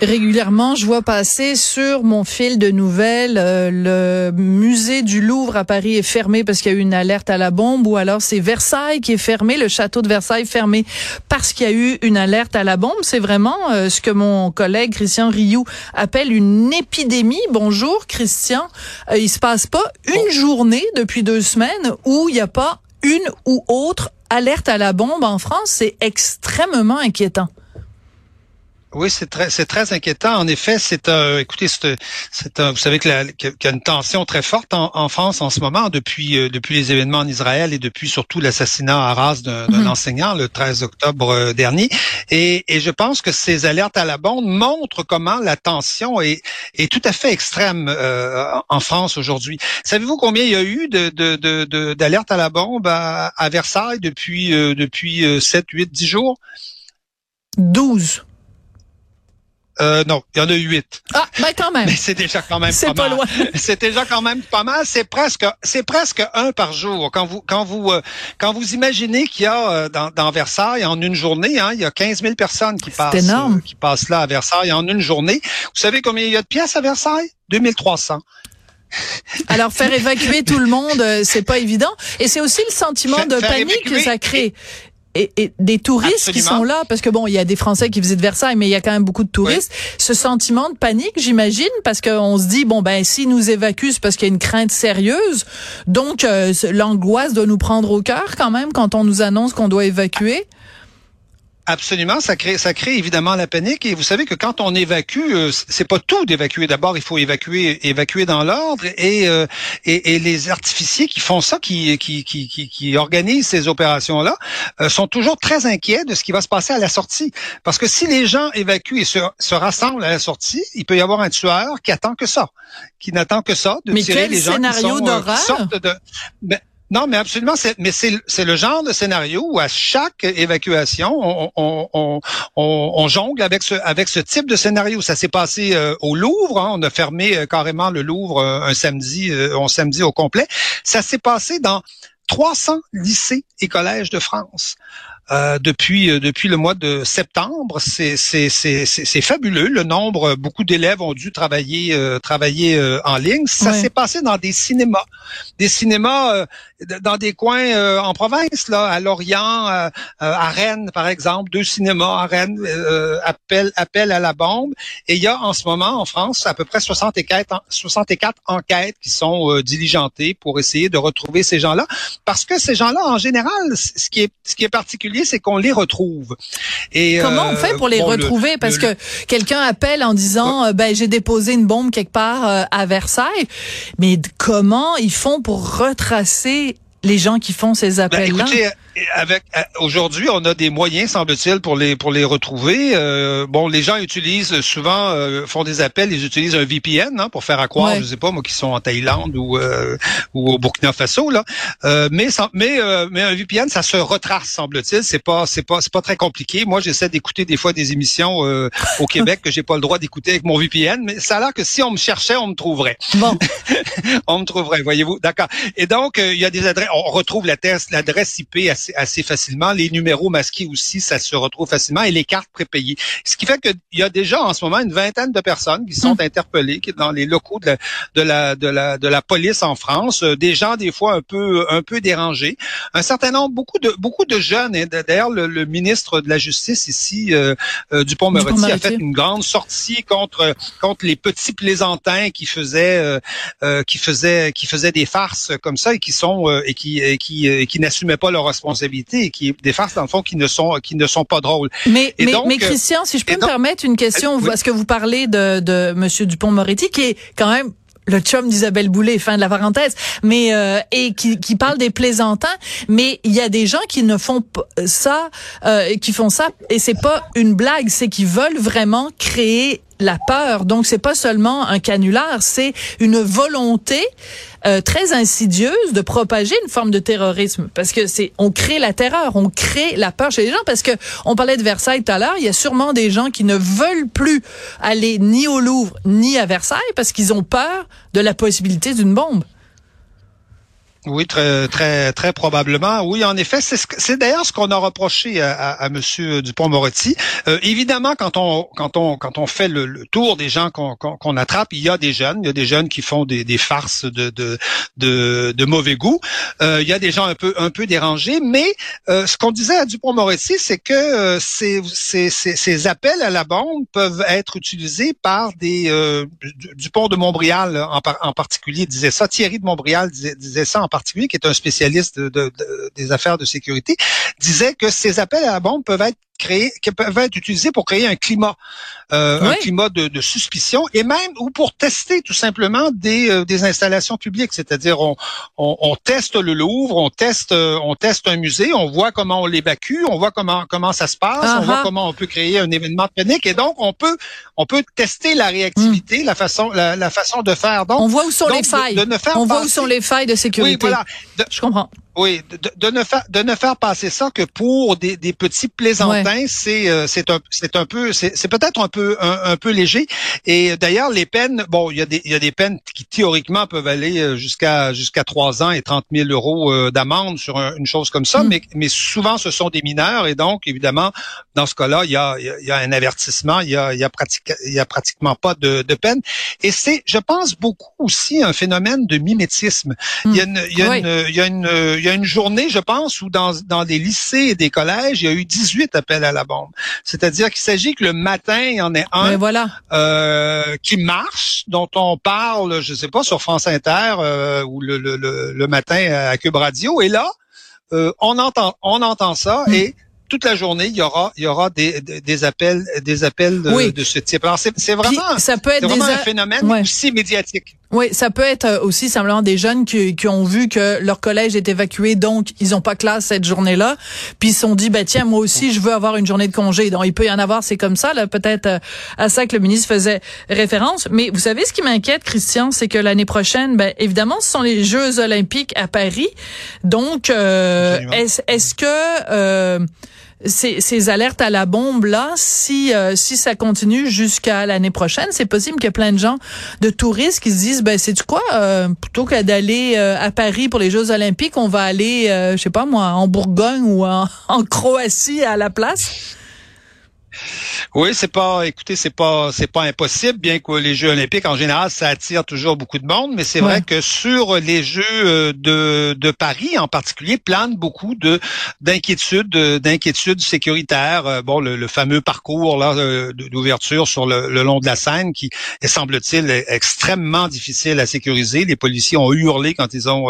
Régulièrement, je vois passer sur mon fil de nouvelles euh, le musée du Louvre à Paris est fermé parce qu'il y a eu une alerte à la bombe ou alors c'est Versailles qui est fermé, le château de Versailles fermé parce qu'il y a eu une alerte à la bombe. C'est vraiment euh, ce que mon collègue Christian Rioux appelle une épidémie. Bonjour Christian. Euh, il se passe pas une journée depuis deux semaines où il n'y a pas une ou autre alerte à la bombe en France. C'est extrêmement inquiétant. Oui, c'est très, c'est très inquiétant. En effet, c'est un, écoutez, c'est, c'est un, vous savez que qu'il y a une tension très forte en, France en ce moment depuis, euh, depuis les événements en Israël et depuis surtout l'assassinat à Arras d'un, mhm. enseignant le 13 octobre euh, dernier. Et, et, je pense que ces alertes à la bombe montrent comment la tension est, est tout à fait extrême euh, en France aujourd'hui. Savez-vous combien il y a eu de, de, de, d'alertes à la bombe à, à Versailles depuis, depuis 7, 8, 10 jours? 12. Euh, non, il y en a huit. Ah, ben quand même. Mais c'est déjà quand même pas, pas loin. c'est déjà quand même pas mal. C'est presque, c'est presque un par jour. Quand vous, quand vous, euh, quand vous imaginez qu'il y a euh, dans, dans, Versailles en une journée, hein, il y a 15 000 personnes qui passent, énorme. qui passent là à Versailles en une journée. Vous savez combien il y a de pièces à Versailles? 2300. Alors faire évacuer tout le monde, c'est pas évident, et c'est aussi le sentiment de panique que ça crée et, des touristes qui sont là, parce que bon, il y a des Français qui visitent Versailles, mais il y a quand même beaucoup de touristes. Ce sentiment de panique, j'imagine, parce qu'on se dit bon ben si nous évacuent, c'est parce qu'il y a une crainte sérieuse. Donc euh, l'angoisse doit nous prendre au cœur quand même quand on nous annonce qu'on doit évacuer. Absolument, ça crée, ça crée évidemment la panique. Et vous savez que quand on évacue, euh, c'est pas tout d'évacuer. D'abord, il faut évacuer, évacuer dans l'ordre. Et, euh, et, et, les artificiers qui font ça, qui, qui, qui, qui, organisent ces opérations-là, euh, sont toujours très inquiets de ce qui va se passer à la sortie. Parce que si les gens évacuent et se, se rassemblent à la sortie, il peut y avoir un tueur qui attend que ça, qui n'attend que ça de Mais tirer les gens scénario qui sont, de, ben, non, mais absolument. Mais c'est le genre de scénario où à chaque évacuation, on, on, on, on jongle avec ce, avec ce type de scénario. Ça s'est passé euh, au Louvre. Hein. On a fermé euh, carrément le Louvre euh, un samedi, un samedi au complet. Ça s'est passé dans 300 lycées et collèges de France. Euh, depuis depuis le mois de septembre. C'est c'est fabuleux. Le nombre, beaucoup d'élèves ont dû travailler travailler en ligne. Ça s'est passé dans des cinémas, des cinémas dans des coins euh, en province, là, à Lorient, euh, euh, à Rennes, par exemple, deux cinémas à Rennes appellent, appellent à la bombe. Et il y a en ce moment en France à peu près 64, 64 enquêtes qui sont diligentées pour essayer de retrouver ces gens-là. Parce que ces gens-là, en général, ce qui est, ce qui est particulier, c'est qu'on les retrouve. Et, Comment on fait pour les retrouver? Parce que quelqu'un appelle en disant, ben j'ai déposé une bombe quelque part à Versailles. Mais comment ils font pour retracer les gens qui font ces ben, appels-là? Avec euh, aujourd'hui, on a des moyens, semble-t-il, pour les pour les retrouver. Euh, bon, les gens utilisent souvent euh, font des appels, ils utilisent un VPN hein, pour faire à croire, je sais pas moi, qui sont en Thaïlande ou ou au Burkina Faso là. mais mais mais un VPN, ça se retrace, semble-t-il. C'est pas c'est pas c'est pas très compliqué. Moi, j'essaie d'écouter des fois des émissions au Québec que j'ai pas le droit d'écouter avec mon VPN, mais ça a l'air que si on me cherchait, on me trouverait. Bon, on me trouverait, voyez-vous. D'accord. Et donc, il y a des adresses. On retrouve l'adresse l'adresse IP assez assez, facilement. Les numéros masqués aussi, ça se retrouve facilement et les cartes prépayées. Ce qui fait qu'il y a déjà en ce moment une vingtaine de personnes qui sont hmm. interpellées qui, dans les locaux de la, de la, de la, police en France. Euh, des gens des fois un peu, un peu dérangés. Un certain nombre, beaucoup de, beaucoup de jeunes. Et d'ailleurs, le, ministre de la Justice ici, euh, euh Dupont-Moretti, a fait une grande sortie contre, contre les petits plaisantins qui faisaient, euh, qui faisaient, qui faisaient des farces comme ça et qui sont et qui, et qui, et qui n'assumaient pas leurs responsabilités et qui des farces dans le fond qui ne sont qui ne sont pas drôles. Mais mais, mais, Christian, si je peux me permettre une question, est parce que vous parlez de de Monsieur Dupont-Moretti qui est quand même le chum d'Isabelle Boulay, fin de la parenthèse, mais euh, et qui, qui parle des plaisantins, mais il y a des gens qui ne font pas ça, euh, qui font ça, et c'est pas une blague, c'est qu'ils veulent vraiment créer la peur. Donc c'est pas seulement un canular, c'est une volonté euh, très insidieuse de propager une forme de terrorisme parce que c'est on crée la terreur, on crée la peur chez les gens parce que on parlait de Versailles tout à l'heure, il y a sûrement des gens qui ne veulent plus aller ni au Louvre ni à Versailles parce qu'ils ont peur de la possibilité d'une bombe. Oui, très, très, très probablement. Oui, en effet, c'est d'ailleurs ce qu'on a reproché à, à, à Monsieur Dupont-Moretti. Euh, évidemment, quand on, quand on, quand on fait le, tour des gens qu'on attrape, il y a des jeunes, il y a des jeunes qui font des, des farces de, de, de, de mauvais goût. Euh, il y a des gens un peu, un peu dérangés, mais euh, ce qu'on disait à Dupont-Moretti, c'est que euh, ces, ces, ces, appels à la bombe peuvent être utilisés par des Dupont de Montbrial en, en particulier disait ça. Thierry de Montbrial disait, disait ça en particulier, qui est un spécialiste de, des affaires de sécurité, disait que ces appels à la bombe peuvent être créer, qui peuvent être utilisés pour créer un climat, euh, un climat de, de, suspicion et même ou pour tester tout simplement des, euh, des installations publiques. C'est-à-dire on, on, on, teste le Louvre, on teste euh, on teste un musée, on voit comment on l'évacue, on voit comment comment ça se passe, on voit uh-huh. comment on peut créer un événement de panique et donc on peut on peut tester la réactivité, hmm. la façon la, la, façon de faire. Donc on voit où sont les failles. on voit où sont les failles de sécurité. Oui, voilà. Je comprends. Oui, de, de, ne faire de ne faire passer ça que pour des, des petits plaisantins, c'est euh, c'est un c'est un peu c'est peut-être un peu un, peu léger. Et d'ailleurs les peines, bon, il y a des il y a des peines qui théoriquement peuvent aller euh, jusqu'à jusqu'à trois ans et 30 000 euros euh, d'amende sur une chose comme ça, mm. mais mais souvent ce sont des mineurs et donc évidemment dans ce cas-là il y a il y a un avertissement, il y a il y a il y a pratiquement pas de, de peine. Et c'est je pense beaucoup aussi un phénomène de mimétisme. Il y a une il y a une il y a une il y a une journée, je pense, où dans, dans des lycées et des collèges, il y a eu 18 appels à la bombe. C'est-à-dire qu'il s'agit que le matin, il y en ait un voilà. euh, qui marche, dont on parle, je sais pas, sur France Inter euh, ou le, le, le, matin à Cube Radio. Et là, euh, on entend on entend ça hmm. et toute la journée, il y aura, il y aura des, des, appels, des appels de, de ce type. Alors c'est, vraiment, ça peut être vraiment un phénomène aussi médiatique. Oui, ça peut être euh, aussi simplement des jeunes qui, qui, ont vu que leur collège est évacué, donc ils n'ont pas classe cette journée-là, puis ils se sont dit, bah tiens, moi aussi, je veux avoir une journée de congé. Donc il peut y en avoir, c'est comme ça, là, peut-être euh, à ça que le ministre faisait référence. Mais vous savez, ce qui m'inquiète, Christian, c'est que l'année prochaine, ben évidemment, ce sont les Jeux olympiques à Paris. Donc, euh, est-ce est que euh, ces, ces, alertes à la bombe là, si euh, si ça continue jusqu'à l'année prochaine, c'est possible qu'il y ait plein de gens, de touristes qui se disent ben c'est du quoi, euh, plutôt que d'aller euh, à Paris pour les Jeux Olympiques, on va aller, je sais pas moi, en Bourgogne ou en Croatie à la place? Oui, c'est pas, écoutez, c'est pas, c'est pas impossible, bien que les Jeux Olympiques en général, ça attire toujours beaucoup de monde, mais c'est vrai que sur les Jeux euh, de, de Paris en particulier, plane beaucoup de d'inquiétudes, d'inquiétudes sécuritaires. Euh, bon, le, fameux parcours là euh, d'ouverture sur le, long de la Seine, qui est semble-t-il extrêmement difficile à sécuriser. Les policiers ont hurlé quand ils ont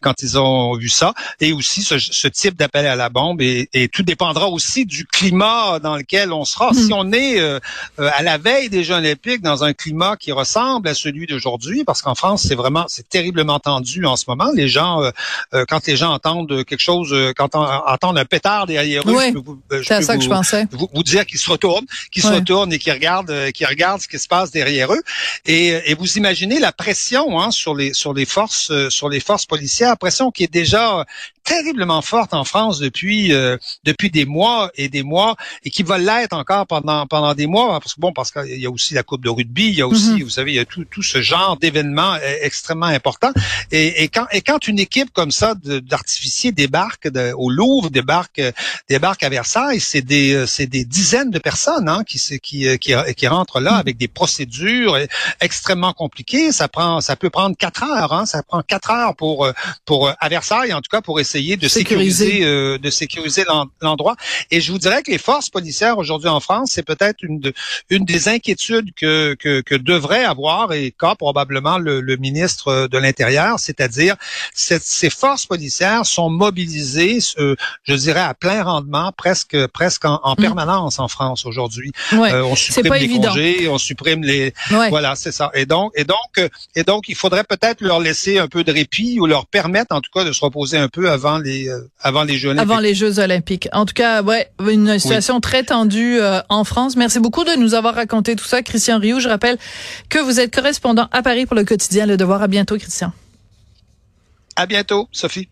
quand ils ont vu ça, et aussi ce, type d'appel à la bombe. Et, et tout dépendra aussi du climat dans lequel on sera. Si on est euh, euh, à la veille des Jeux olympiques dans un climat qui ressemble à celui d'aujourd'hui, parce qu'en France, c'est vraiment, c'est terriblement tendu en ce moment. Les gens, euh, quand les gens entendent quelque chose, quand on, entendent un pétard derrière eux, je peux vous, je ça que je pensais. Vous, dire qu'ils se retournent, qu'ils se retournent et qu'ils regardent, qu'ils regardent ce qui se passe derrière eux. Et, et vous imaginez la pression hein, sur les sur les forces sur les forces policières, pression qui est déjà terriblement forte en France depuis depuis des mois et des mois et qui va l'être encore pendant pendant des mois parce que bon parce qu'il y a aussi la coupe de rugby, il y a aussi mhm. vous savez il y a tout tout ce genre d'événements euh, extrêmement importants et, et, quand et quand une équipe comme ça d'artificiers débarque au Louvre, débarque débarque à Versailles, c'est des euh, c'est des dizaines de personnes hein, qui qui euh, qui qui rentrent là mhm. avec des procédures extrêmement compliquées, ça prend ça peut prendre quatre heures hein, ça prend quatre heures pour pour à Versailles en tout cas pour essayer de sécuriser, de sécuriser l'endroit et je vous dirais que les forces policières aujourd'hui en France, c'est peut-être une, une des inquiétudes que, que, devrait avoir et qu'a probablement le, ministre de l'Intérieur, c'est-à-dire ces forces policières sont mobilisées, euh, je dirais, à plein rendement, presque presque en, mm. permanence en France aujourd'hui. Euh, on supprime les congés, on supprime les... Voilà, c'est ça. Et donc, et donc, et donc, il faudrait peut-être leur laisser un peu de répit ou leur permettre, en tout cas, de se reposer un peu avant avant les avant les Jeux olympiques. Avant les Jeux olympiques. En tout cas, ouais, une situation très tendue en France. Merci beaucoup de nous avoir raconté tout ça, Christian Rioux. Je rappelle que vous êtes correspondant à Paris pour le quotidien Le Devoir. À bientôt, Christian. À bientôt, Sophie.